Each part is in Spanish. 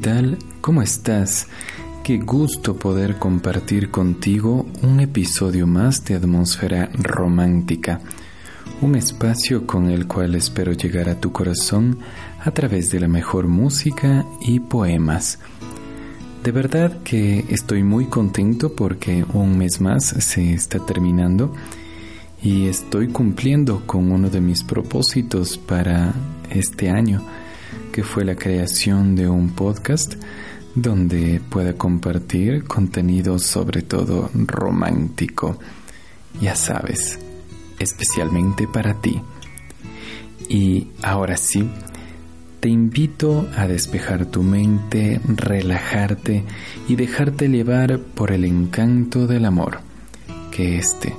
Hola, ¿qué tal? ¿Cómo estás? Qué gusto poder compartir contigo un episodio más de Atmósfera Romántica, un espacio con el cual espero llegar a tu corazón a través de la mejor música y poemas. De verdad que estoy muy contento porque un mes más se está terminando y estoy cumpliendo con uno de mis propósitos para este año, que fue la creación de un podcast donde pueda compartir contenido sobre todo romántico, ya sabes, especialmente para ti. Y ahora sí, te invito a despejar tu mente, relajarte y dejarte llevar por el encanto del amor, que este,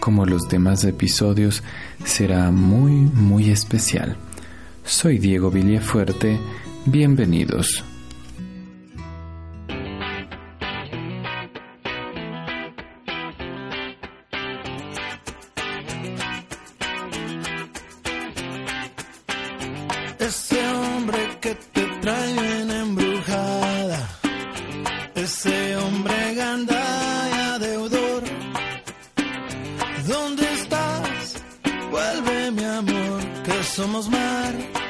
como los demás episodios, será muy, muy especial. Soy Diego Villafuerte, bienvenidos somos mar.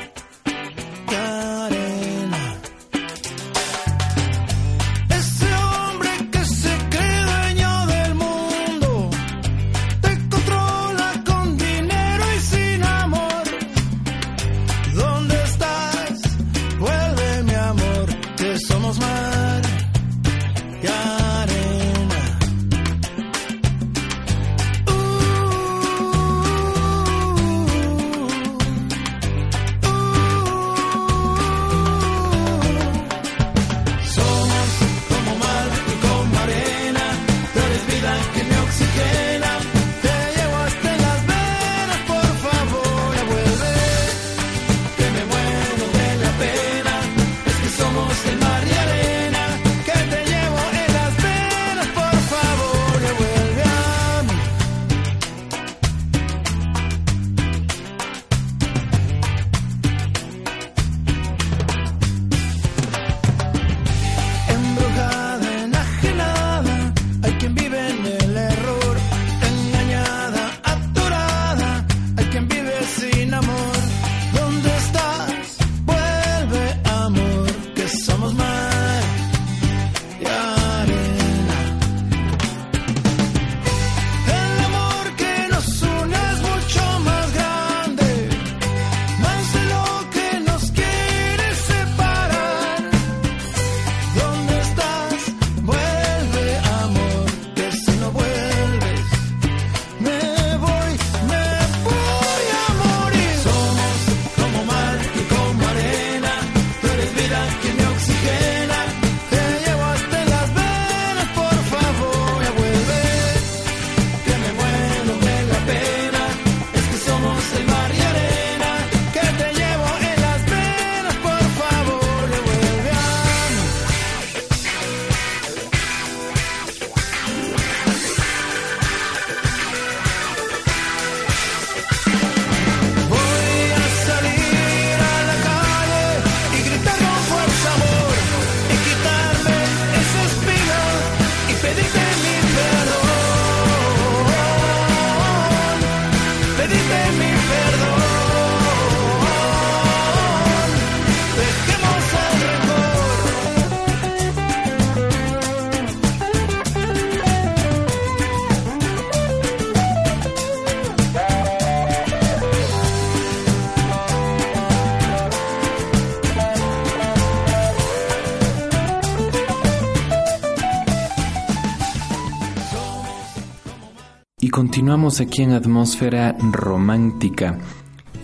Continuamos aquí en Atmósfera Romántica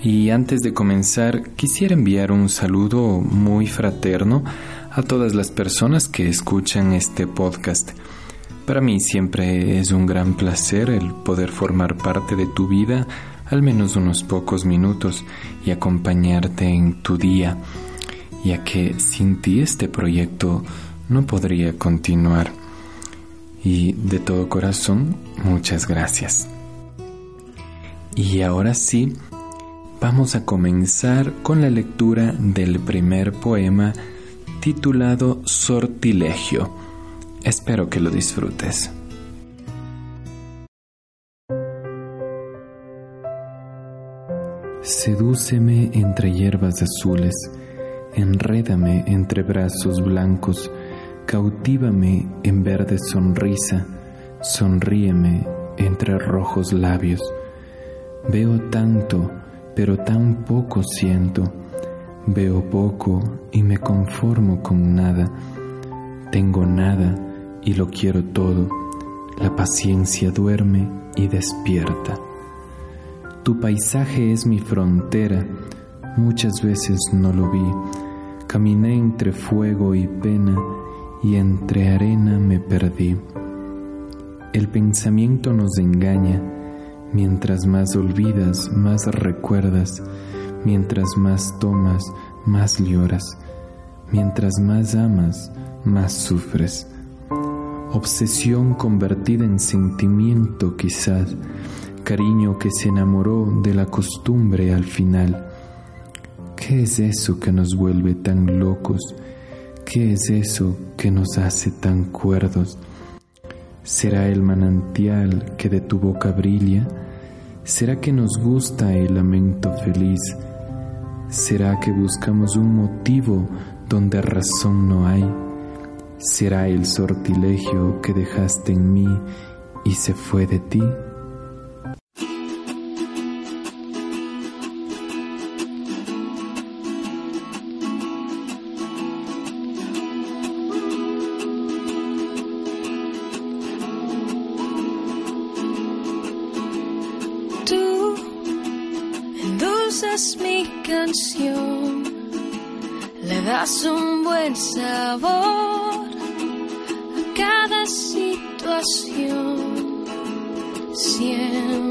y antes de comenzar quisiera enviar un saludo muy fraterno a todas las personas que escuchan este podcast. Para mí siempre es un gran placer el poder formar parte de tu vida al menos unos pocos minutos y acompañarte en tu día, ya que sin ti este proyecto no podría continuar y de todo corazón muchas gracias. Y ahora sí, vamos a comenzar con la lectura del primer poema titulado Sortilegio. Espero que lo disfrutes. Sedúceme entre hierbas azules, enrédame entre brazos blancos, cautivame en verde sonrisa, sonríeme entre rojos labios. Veo tanto, pero tan poco siento. Veo poco y me conformo con nada. Tengo nada y lo quiero todo. La paciencia duerme y despierta. Tu paisaje es mi frontera. Muchas veces no lo vi. Caminé entre fuego y pena y entre arena me perdí. El pensamiento nos engaña. Mientras más olvidas, más recuerdas. Mientras más tomas, más lloras. Mientras más amas, más sufres. Obsesión convertida en sentimiento quizás. Cariño que se enamoró de la costumbre al final. ¿Qué es eso que nos vuelve tan locos? ¿Qué es eso que nos hace tan cuerdos? ¿Será el manantial que de tu boca brilla? ¿Será que nos gusta el lamento feliz? ¿Será que buscamos un motivo donde razón no hay? ¿Será el sortilegio que dejaste en mí y se fue de ti? Situación. Siempre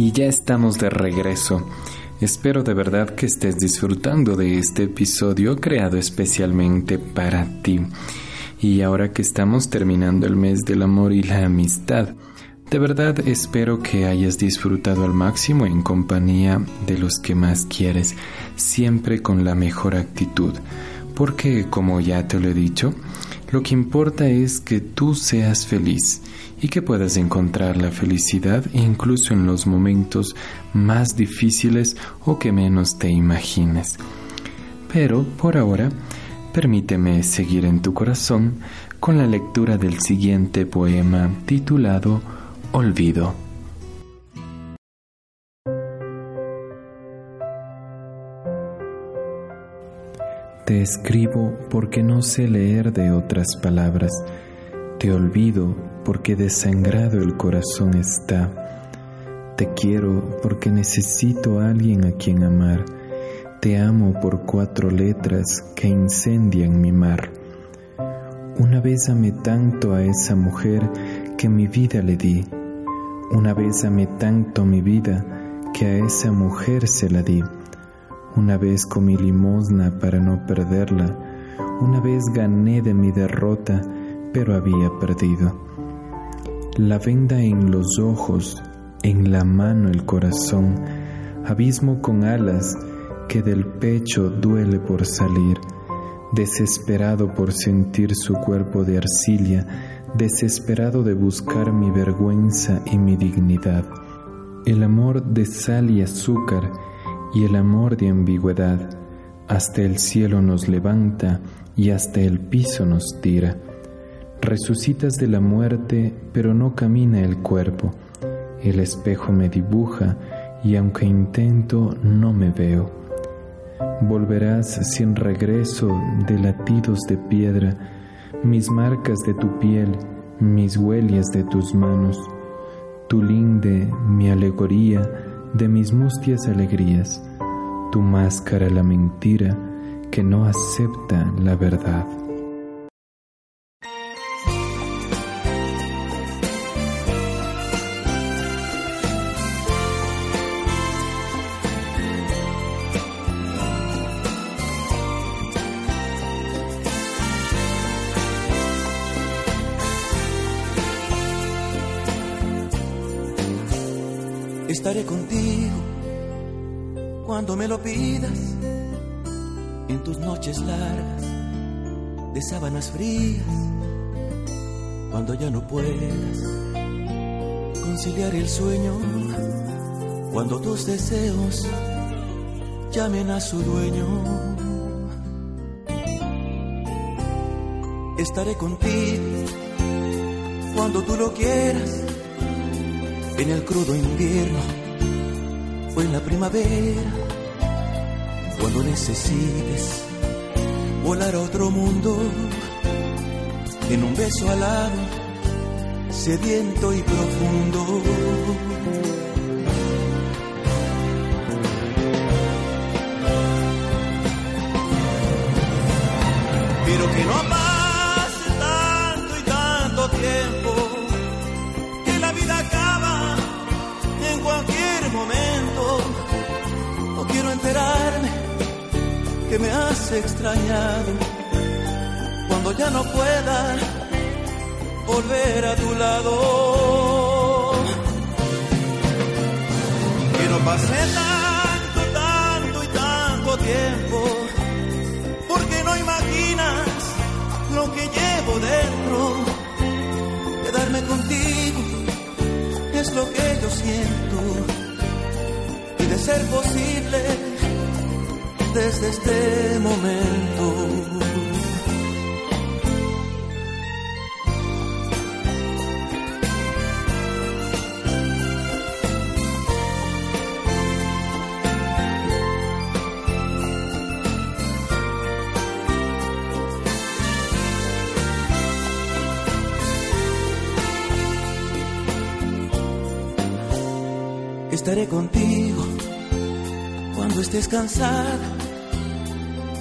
Y ya estamos de regreso. Espero de verdad que estés disfrutando de este episodio creado especialmente para ti. Y ahora que estamos terminando el mes del amor y la amistad, de verdad espero que hayas disfrutado al máximo en compañía de los que más quieres, siempre con la mejor actitud, porque como ya te lo he dicho, lo que importa es que tú seas feliz y que puedas encontrar la felicidad incluso en los momentos más difíciles o que menos te imagines. Pero por ahora, permíteme seguir en tu corazón con la lectura del siguiente poema titulado Olvido. Te escribo porque no sé leer de otras palabras. Te olvido porque desangrado el corazón está. Te quiero porque necesito a alguien a quien amar. Te amo por cuatro letras que incendian mi mar. Una vez amé tanto a esa mujer que mi vida le di. Una vez amé tanto mi vida que a esa mujer se la di. Una vez comí limosna para no perderla. Una vez gané de mi derrota, pero había perdido la venda en los ojos, en la mano el corazón, abismo con alas que del pecho duele por salir, desesperado por sentir su cuerpo de arcilla, desesperado de buscar mi vergüenza y mi dignidad. El amor de sal y azúcar y el amor de ambigüedad, hasta el cielo nos levanta y hasta el piso nos tira Resucitas de la muerte, pero no camina el cuerpo. El espejo me dibuja y aunque intento no me veo. Volverás sin regreso de latidos de piedra, mis marcas de tu piel, mis huellas de tus manos, tu linde, mi alegoría de mis mustias alegrías, tu máscara la mentira que no acepta la verdad. Cuando me lo pidas, en tus noches largas de sábanas frías, cuando ya no puedas conciliar el sueño, cuando tus deseos llamen a su dueño. Estaré contigo cuando tú lo quieras en el crudo invierno o en la primavera, cuando necesites volar a otro mundo, en un beso alado, sediento y profundo. Pero que no que me has extrañado cuando ya no pueda volver a tu lado. Que no pase tanto, tanto y tanto tiempo, porque no imaginas lo que llevo dentro. Quedarme contigo es lo que yo siento de ser posible desde este momento. estaré contigo cuando estés cansada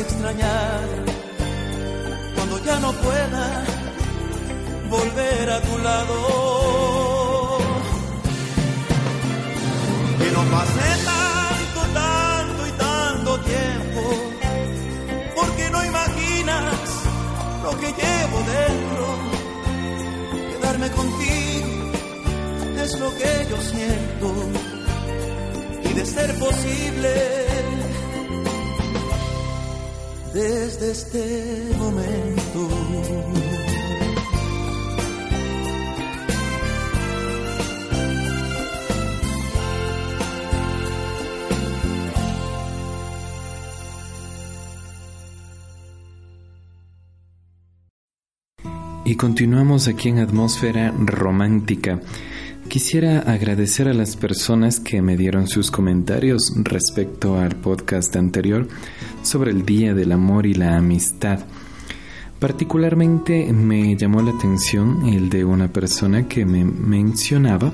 Extrañar cuando ya no pueda volver a tu lado. Que no pase tanto, tanto y tanto tiempo, porque no imaginas lo que llevo dentro. Quedarme contigo es lo que yo siento, y de ser posible, desde este momento. Y continuamos aquí en Atmósfera Romántica. Quisiera agradecer a las personas que me dieron sus comentarios respecto al podcast anterior sobre el Día del Amor y la Amistad. Particularmente me llamó la atención el de una persona que me mencionaba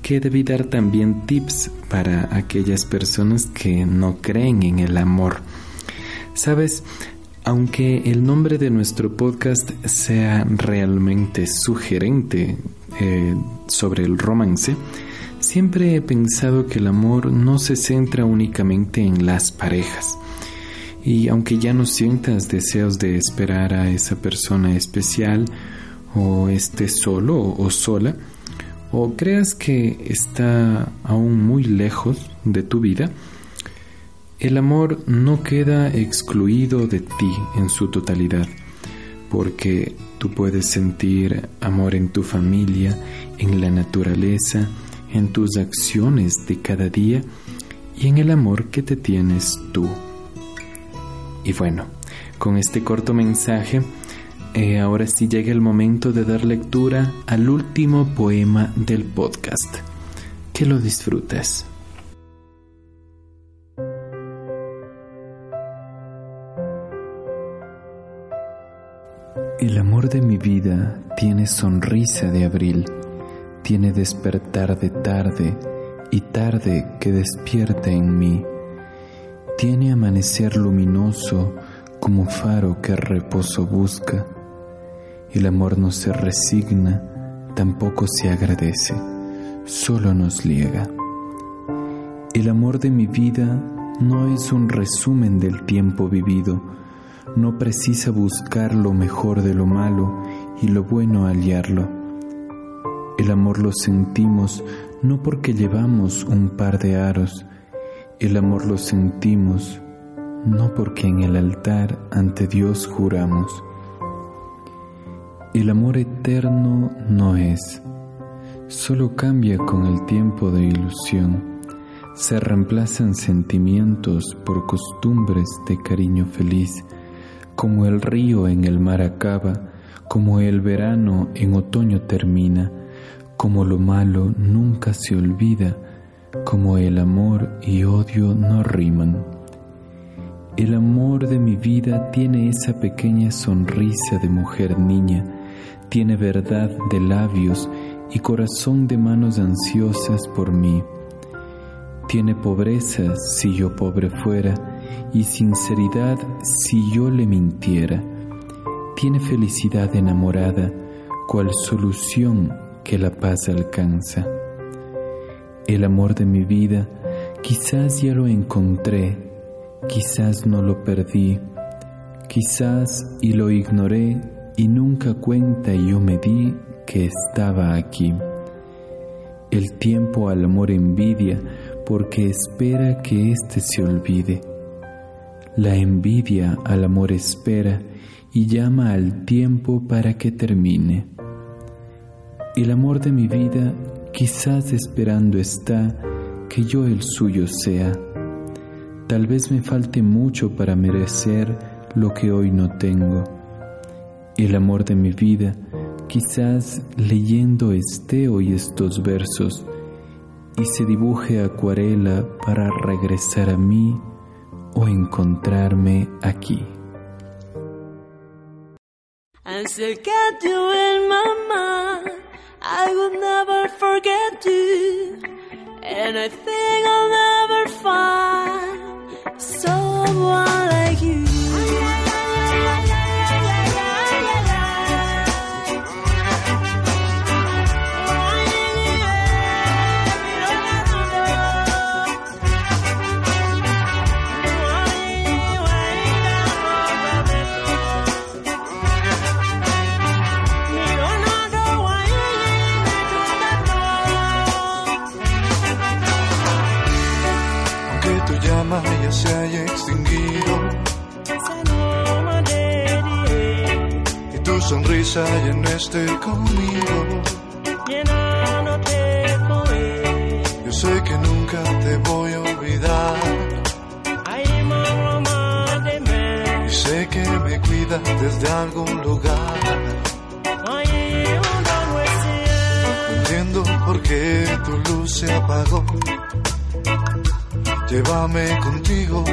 que debí dar también tips para aquellas personas que no creen en el amor. Sabes, aunque el nombre de nuestro podcast sea realmente sugerente eh, sobre el romance, siempre he pensado que el amor no se centra únicamente en las parejas. Y aunque ya no sientas deseos de esperar a esa persona especial, o estés solo o sola, o creas que está aún muy lejos de tu vida, el amor no queda excluido de ti en su totalidad, porque tú puedes sentir amor en tu familia, en la naturaleza, en tus acciones de cada día y en el amor que te tienes tú. Y bueno, con este corto mensaje, eh, ahora sí llega el momento de dar lectura al último poema del podcast. Que lo disfrutes. El amor de mi vida tiene sonrisa de abril, tiene despertar de tarde y tarde que despierta en mí. Tiene amanecer luminoso como faro que reposo busca. El amor no se resigna, tampoco se agradece, solo nos liega. El amor de mi vida no es un resumen del tiempo vivido, no precisa buscar lo mejor de lo malo y lo bueno hallarlo. El amor lo sentimos no porque llevamos un par de aros, el amor lo sentimos no porque en el altar ante Dios juramos. El amor eterno no es, solo cambia con el tiempo de ilusión. Se reemplazan sentimientos por costumbres de cariño feliz como el río en el mar acaba, como el verano en otoño termina, como lo malo nunca se olvida, como el amor y odio no riman. El amor de mi vida tiene esa pequeña sonrisa de mujer niña, tiene verdad de labios y corazón de manos ansiosas por mí. Tiene pobreza si yo pobre fuera, y sinceridad si yo le mintiera. Tiene felicidad enamorada, cual solución que la paz alcanza. El amor de mi vida quizás ya lo encontré, quizás no lo perdí, quizás y lo ignoré y nunca cuenta yo me di que estaba aquí. El tiempo al amor envidia porque espera que éste se olvide la envidia al amor espera y llama al tiempo para que termine. El amor de mi vida quizás esperando está que yo el suyo sea. Tal vez me falte mucho para merecer lo que hoy no tengo. el amor de mi vida, quizás leyendo este hoy estos versos y se dibuje acuarela para regresar a mí o encontrarme aquí. I will never forget you, and I think I'll never find sonrisa ya no esté conmigo. Yo sé que nunca te voy a olvidar. Y sé que me cuidas desde algún lugar. No entiendo por qué tu luz se apagó Llévame contigo,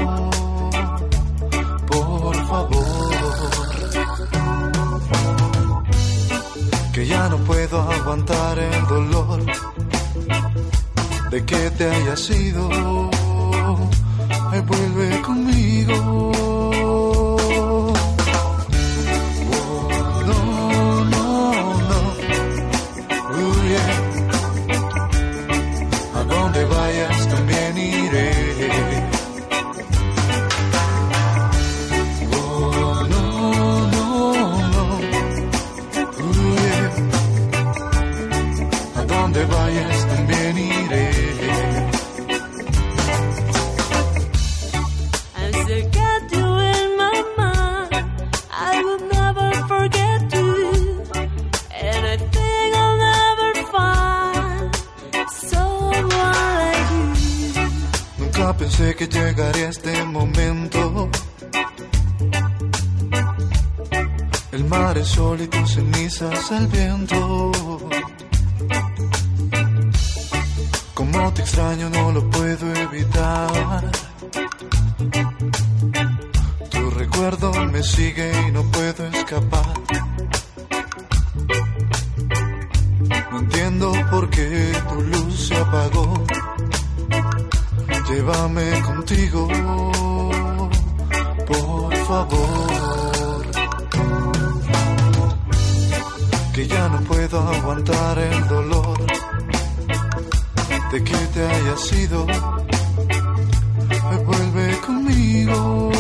no puedo aguantar el dolor de que te hayas ido. Ay, vuelve conmigo. Al viento. Como te extraño no lo puedo evitar. Tu recuerdo me sigue y no puedo escapar. No entiendo por qué tu luz se apagó Llévame contigo, por favor. Que ya no puedo aguantar el dolor de que te hayas ido. Vuelve conmigo.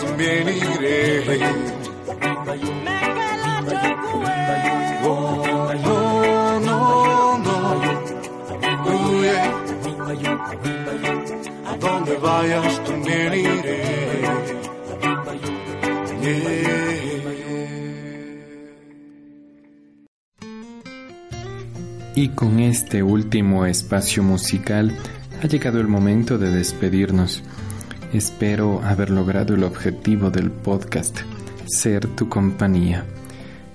También iré. No, no, no. Donde vayas también iré. Y con este último espacio musical ha llegado el momento de despedirnos. Espero haber logrado el objetivo del podcast, ser tu compañía.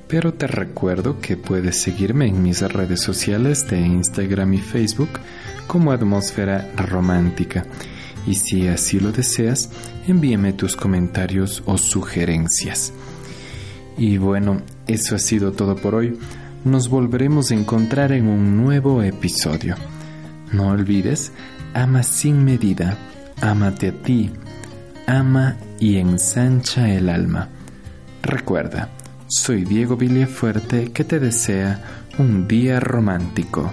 Pero te recuerdo que puedes seguirme en mis redes sociales de Instagram y Facebook como Atmósfera Romántica. Y si así lo deseas, envíame tus comentarios o sugerencias. Y bueno, eso ha sido todo por hoy. Nos volveremos a encontrar en un nuevo episodio. No olvides, ama sin medida Ámate a ti, ama y ensancha el alma. Recuerda, soy Diego Villafuerte que te desea un día romántico.